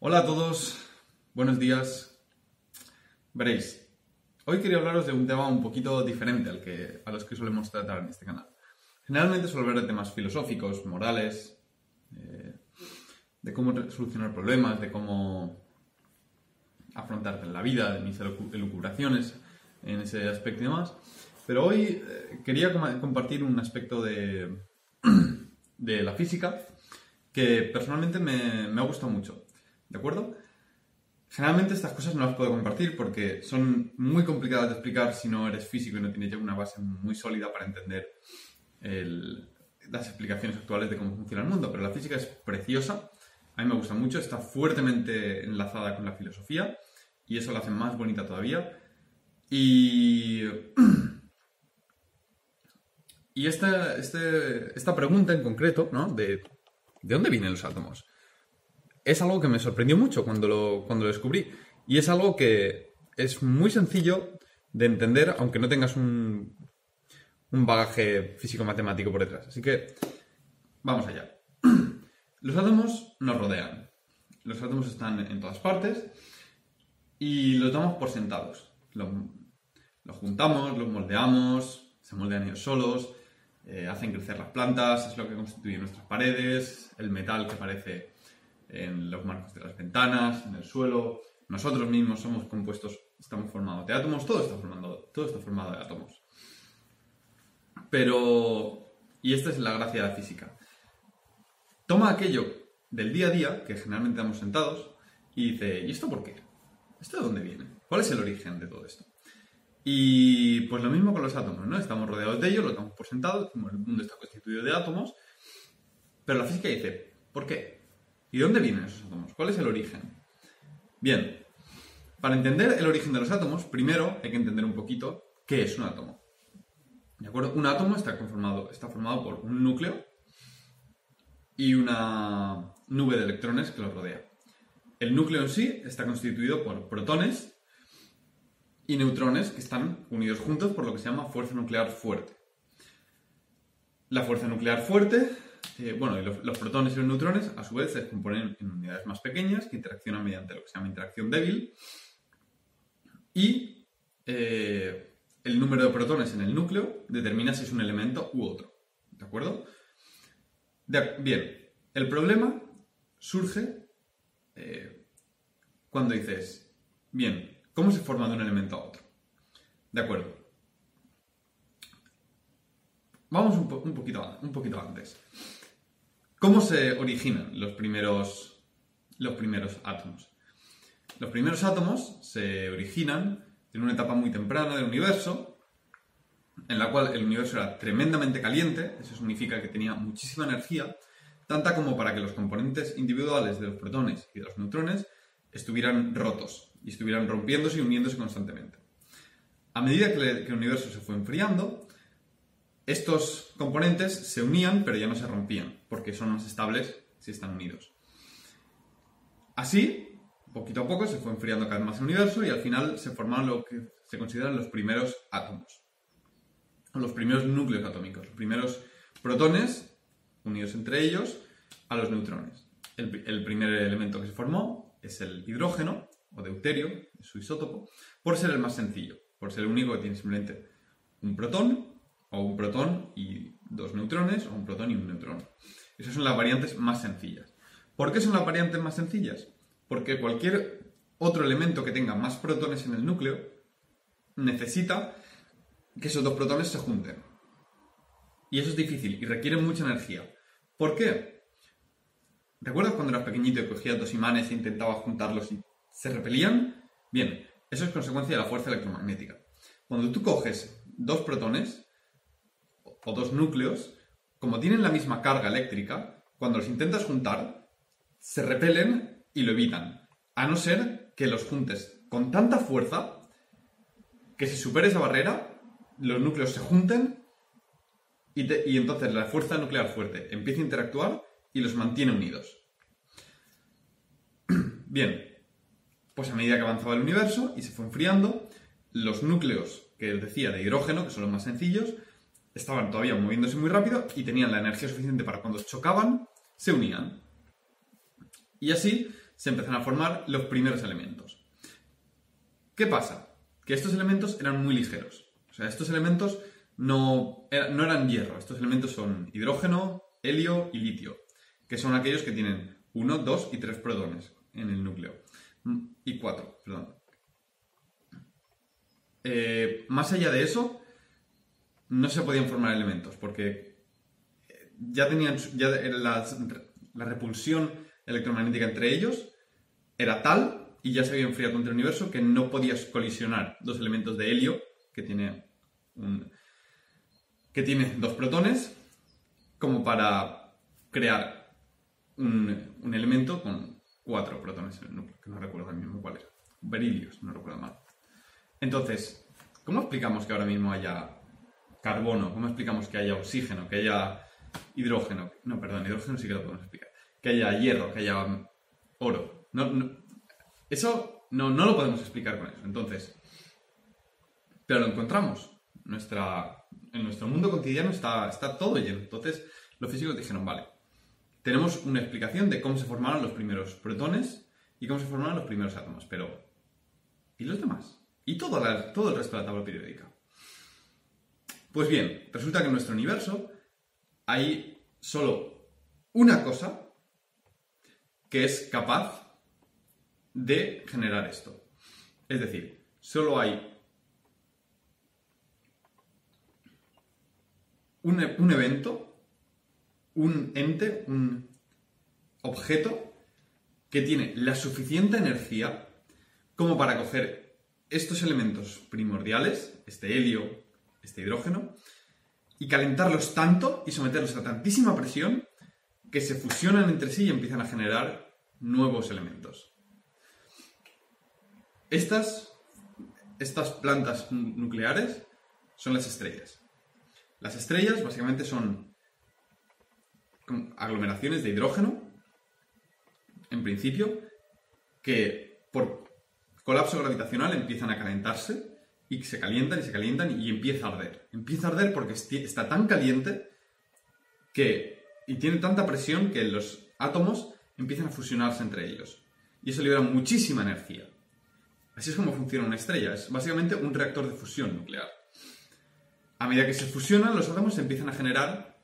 Hola a todos, buenos días. Veréis, hoy quería hablaros de un tema un poquito diferente al que, a los que solemos tratar en este canal. Generalmente suelo hablar de temas filosóficos, morales, eh, de cómo solucionar problemas, de cómo afrontar la vida, de mis elucubraciones en ese aspecto y demás. Pero hoy eh, quería compartir un aspecto de, de la física que personalmente me, me ha gustado mucho. ¿De acuerdo? Generalmente estas cosas no las puedo compartir porque son muy complicadas de explicar si no eres físico y no tienes ya una base muy sólida para entender las explicaciones actuales de cómo funciona el mundo. Pero la física es preciosa, a mí me gusta mucho, está fuertemente enlazada con la filosofía y eso la hace más bonita todavía. Y, y esta, este, esta pregunta en concreto, ¿no? De, ¿de dónde vienen los átomos? Es algo que me sorprendió mucho cuando lo, cuando lo descubrí. Y es algo que es muy sencillo de entender, aunque no tengas un, un bagaje físico-matemático por detrás. Así que, vamos allá. Los átomos nos rodean. Los átomos están en todas partes y los damos por sentados. Los, juntamos, los moldeamos, se moldean ellos solos, eh, hacen crecer las plantas, es lo que constituye nuestras paredes, el metal que parece en los marcos de las ventanas, en el suelo. Nosotros mismos somos compuestos, estamos formados de átomos, todo está formado, todo está formado de átomos. Pero, y esta es la gracia de la física, toma aquello del día a día, que generalmente estamos sentados, y dice, ¿y esto por qué? ¿Esto de dónde viene? ¿Cuál es el origen de todo esto? Y pues lo mismo con los átomos, ¿no? Estamos rodeados de ellos, lo damos por sentado, el mundo está constituido de átomos, pero la física dice, ¿por qué? ¿Y dónde vienen esos átomos? ¿Cuál es el origen? Bien, para entender el origen de los átomos, primero hay que entender un poquito qué es un átomo. ¿De acuerdo? Un átomo está, conformado, está formado por un núcleo y una nube de electrones que lo rodea. El núcleo en sí está constituido por protones y neutrones que están unidos juntos por lo que se llama fuerza nuclear fuerte. La fuerza nuclear fuerte eh, bueno, los, protones y los neutrones a su vez se descomponen en unidades más pequeñas que interaccionan mediante lo que se llama interacción débil y eh, el número de protones en el núcleo determina si es un elemento u otro. ¿De acuerdo? bien, el problema surge eh, cuando dices, bien, ¿cómo se forma de un elemento a otro? De acuerdo. Vamos un, poquito, antes. ¿Cómo se originan los primeros, los primeros átomos? Los primeros átomos se originan en una etapa muy temprana del universo, en la cual el universo era tremendamente caliente, eso significa que tenía muchísima energía, tanta como para que los componentes individuales de los protones y de los neutrones estuvieran rotos y estuvieran rompiéndose y uniéndose constantemente. A medida que, el universo se fue enfriando, estos componentes se unían, pero ya no se rompían, porque son más estables si están unidos. Así, poquito a poco se fue enfriando cada vez más el universo y al final se formaron lo que se consideran los primeros átomos, los primeros núcleos atómicos, los primeros protones unidos entre ellos a los neutrones. El, primer elemento que se formó es el hidrógeno, o deuterio, su isótopo, por ser el más sencillo, por ser el único que tiene simplemente un protón o un protón y dos neutrones, o un protón y un neutrón. Esas son las variantes más sencillas. ¿Por qué son las variantes más sencillas? Porque cualquier otro elemento que tenga más protones en el núcleo necesita que esos dos protones se junten. Y eso es difícil y requiere mucha energía. ¿Por qué? ¿Recuerdas cuando eras pequeñito y cogías dos imanes e intentabas juntarlos y se repelían? Bien, eso es consecuencia de la fuerza electromagnética. Cuando tú coges dos protones, o dos núcleos, como tienen la misma carga eléctrica, cuando los intentas juntar, se repelen y lo evitan. A no ser que los juntes con tanta fuerza que si supere esa barrera, los núcleos se junten y, entonces la fuerza nuclear fuerte empieza a interactuar y los mantiene unidos. Bien, pues a medida que avanzaba el universo y se fue enfriando, los núcleos que decía de hidrógeno, que son los más sencillos, estaban todavía moviéndose muy rápido y tenían la energía suficiente para cuando chocaban, se unían. Y así se empiezan a formar los primeros elementos. ¿Qué pasa? Que estos elementos eran muy ligeros. O sea, estos elementos no, no eran hierro. Estos elementos son hidrógeno, helio y litio, que son aquellos que tienen 1, 2 y 3 protones en el núcleo. Y 4, perdón. Eh, más allá de eso, no se podían formar elementos, porque ya tenían ya la, repulsión electromagnética entre ellos era tal y ya se había enfriado contra el universo que no podías colisionar dos elementos de helio que tiene que tiene dos protones como para crear un, un elemento con cuatro protones en el que no recuerdo el mismo cuál era. Berilios, no recuerdo mal. Entonces, ¿cómo explicamos que ahora mismo haya carbono? ¿Cómo explicamos que haya oxígeno, que haya hidrógeno? No, perdón, hidrógeno sí que lo podemos explicar. Que haya hierro, que haya oro. eso no, no lo podemos explicar con eso. Entonces, pero lo encontramos. Nuestra, en nuestro mundo cotidiano está, está todo lleno. Entonces, los físicos dijeron, vale, tenemos una explicación de cómo se formaron los primeros protones y cómo se formaron los primeros átomos, pero ¿y los demás? ¿Y todo, todo el resto de la tabla periódica? Pues bien, resulta que en nuestro universo hay solo una cosa que es capaz de generar esto. Es decir, solo hay un, un evento un ente, un objeto que tiene la suficiente energía como para coger estos elementos primordiales, este helio, este hidrógeno, y calentarlos tanto y someterlos a tantísima presión que se fusionan entre sí y empiezan a generar nuevos elementos. Estas, estas plantas nucleares son las estrellas. Las estrellas básicamente son aglomeraciones de hidrógeno, en principio, que por colapso gravitacional empiezan a calentarse y se calientan y se calientan y empieza a arder. Empieza a arder porque está tan caliente que y tiene tanta presión que los átomos empiezan a fusionarse entre ellos. Y eso libera muchísima energía. Así es como funciona una estrella. Es básicamente un reactor de fusión nuclear. A medida que se fusionan, los átomos empiezan a generar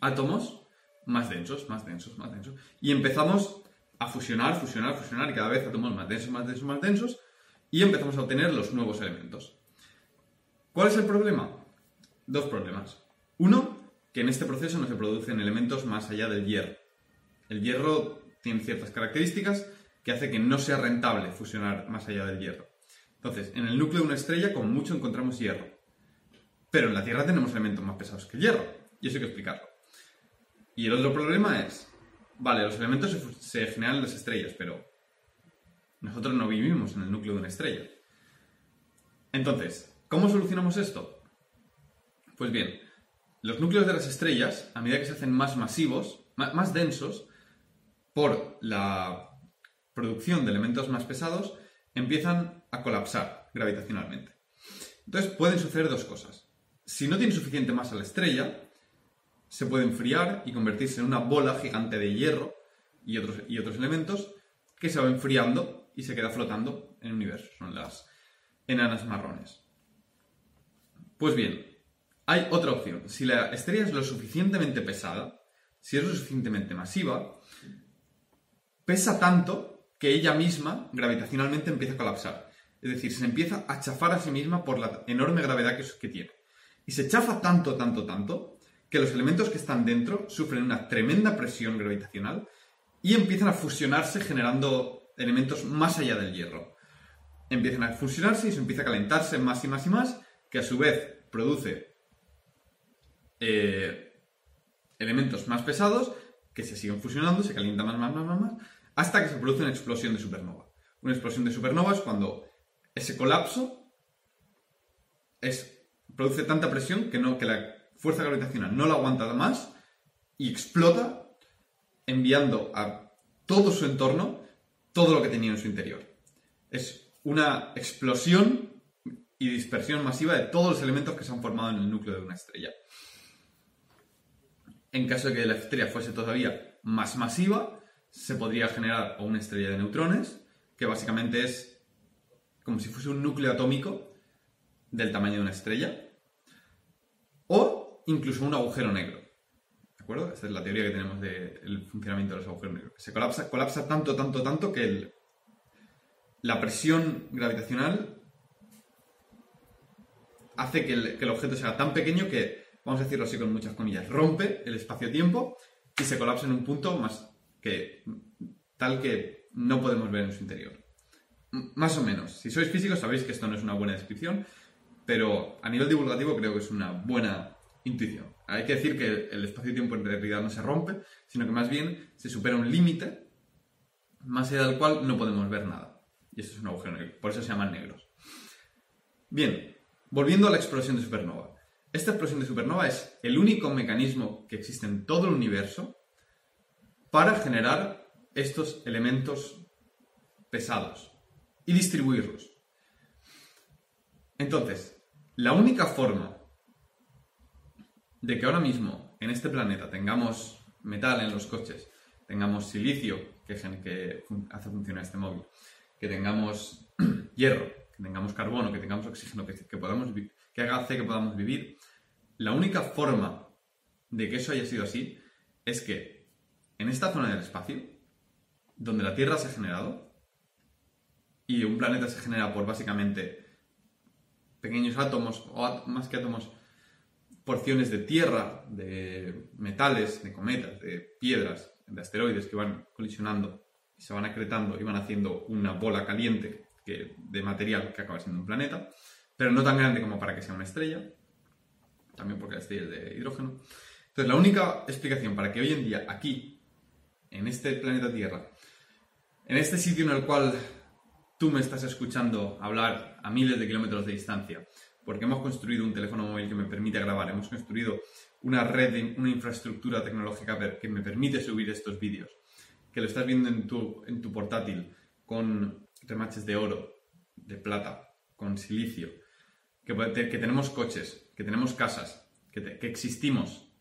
átomos más densos, más densos, más densos. Y empezamos a fusionar, fusionar, fusionar, y cada vez átomos más densos, más densos, más densos, y empezamos a obtener los nuevos elementos. ¿Cuál es el problema? Dos problemas. Uno, que en este proceso no se producen elementos más allá del hierro. El hierro tiene ciertas características que hace que no sea rentable fusionar más allá del hierro. Entonces, en el núcleo de una estrella, como mucho, encontramos hierro. Pero en la Tierra tenemos elementos más pesados que el hierro. Y eso hay que explicarlo. Y el otro problema es, vale, los elementos se, generan en las estrellas, pero nosotros no vivimos en el núcleo de una estrella. Entonces, ¿cómo solucionamos esto? Pues bien, los núcleos de las estrellas, a medida que se hacen más masivos, más, densos, por la producción de elementos más pesados, empiezan a colapsar gravitacionalmente. Entonces pueden suceder dos cosas. Si no tiene suficiente masa la estrella, se puede enfriar y convertirse en una bola gigante de hierro y otros, elementos que se va enfriando y se queda flotando en el universo. Son las enanas marrones. Pues bien, hay otra opción. Si la estrella es lo suficientemente pesada, si es lo suficientemente masiva, pesa tanto que ella misma gravitacionalmente empieza a colapsar. Es decir, se empieza a chafar a sí misma por la enorme gravedad que, tiene. Y se chafa tanto, tanto, tanto, que los elementos que están dentro sufren una tremenda presión gravitacional y empiezan a fusionarse generando elementos más allá del hierro. Empiezan a fusionarse y se empieza a calentarse más y más y más, que a su vez produce eh, elementos más pesados que se siguen fusionando, se calientan más, más, más, más, más, hasta que se produce una explosión de supernova. Una explosión de supernova es cuando ese colapso es, produce tanta presión que, no, que la fuerza gravitacional no la aguanta más y explota enviando a todo su entorno todo lo que tenía en su interior. Es una explosión y dispersión masiva de todos los elementos que se han formado en el núcleo de una estrella. En caso de que la estrella fuese todavía más masiva, se podría generar una estrella de neutrones, que básicamente es como si fuese un núcleo atómico del tamaño de una estrella, o incluso un agujero negro. Esta es la teoría que tenemos del funcionamiento de los agujeros negros. Se colapsa, colapsa tanto, tanto, tanto que la presión gravitacional hace que el, que el objeto sea tan pequeño que, vamos a decirlo así con muchas comillas, rompe el espacio-tiempo y se colapsa en un punto más que tal que no podemos ver en su interior. más o menos. Si sois físicos sabéis que esto no es una buena descripción, pero a nivel divulgativo creo que es una buena intuición. Hay que decir que el espacio-tiempo en realidad no se rompe, sino que más bien se supera un límite más allá del cual no podemos ver nada. Y eso es un agujero negro. Por eso se llaman negros. Bien, volviendo a la explosión de supernova. Esta explosión de supernova es el único mecanismo que existe en todo el universo para generar estos elementos pesados y distribuirlos. Entonces, la única forma de que ahora mismo en este planeta tengamos metal en los coches, tengamos silicio que, hace funcionar este móvil, que tengamos hierro, que tengamos carbono, que tengamos oxígeno, que, que, podamos, que hace que podamos vivir, la única forma de que eso haya sido así es que en esta zona del espacio, donde la Tierra se ha generado, y un planeta se genera por básicamente pequeños átomos, o más que átomos, porciones de tierra, de metales, de cometas, de piedras, de asteroides que van colisionando y se van acretando y van haciendo una bola caliente de material que acaba siendo un planeta, pero no tan grande como para que sea una estrella, también porque la estrella es de hidrógeno. Entonces, la única explicación para que hoy en día aquí, en este planeta Tierra, en este sitio en el cual tú me estás escuchando hablar a miles de kilómetros de distancia, porque hemos construido un teléfono móvil que me permite grabar, hemos construido una red, una infraestructura tecnológica que me permite subir estos vídeos, que lo estás viendo en tu, portátil con remaches de oro, de plata, con silicio, que, que tenemos coches, que tenemos casas, que, que existimos,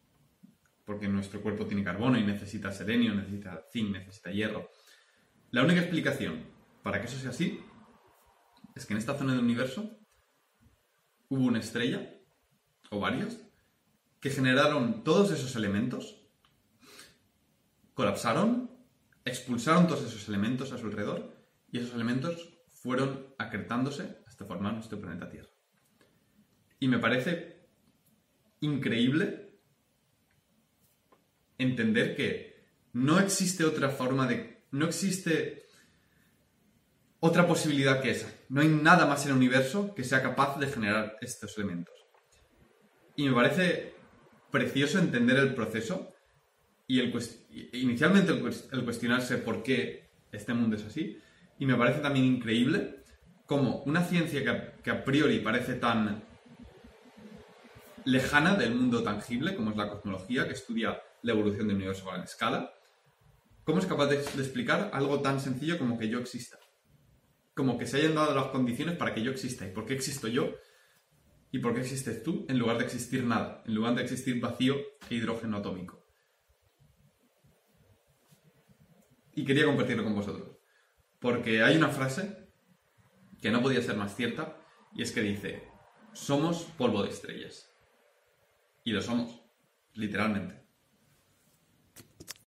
porque nuestro cuerpo tiene carbono y necesita selenio, necesita zinc, necesita hierro. La única explicación para que eso sea así, es que en esta zona del universo hubo una estrella, o varias, que generaron todos esos elementos, colapsaron, expulsaron todos esos elementos a su alrededor, y esos elementos fueron acretándose hasta formar nuestro planeta Tierra. Y me parece increíble entender que no existe otra forma de... No existe otra posibilidad que esa. No hay nada más en el universo que sea capaz de generar estos elementos. Y me parece precioso entender el proceso y el inicialmente el, cuestionarse por qué este mundo es así. Y me parece también increíble cómo una ciencia que que a priori parece tan lejana del mundo tangible, como es la cosmología, que estudia la evolución del universo a gran escala, cómo es capaz de explicar algo tan sencillo como que yo exista como que se hayan dado las condiciones para que yo exista. ¿Y por qué existo yo? ¿Y por qué existes tú en lugar de existir nada? En lugar de existir vacío e hidrógeno atómico. Y quería compartirlo con vosotros. Porque hay una frase que no podía ser más cierta y es que dice, somos polvo de estrellas. Y lo somos, literalmente.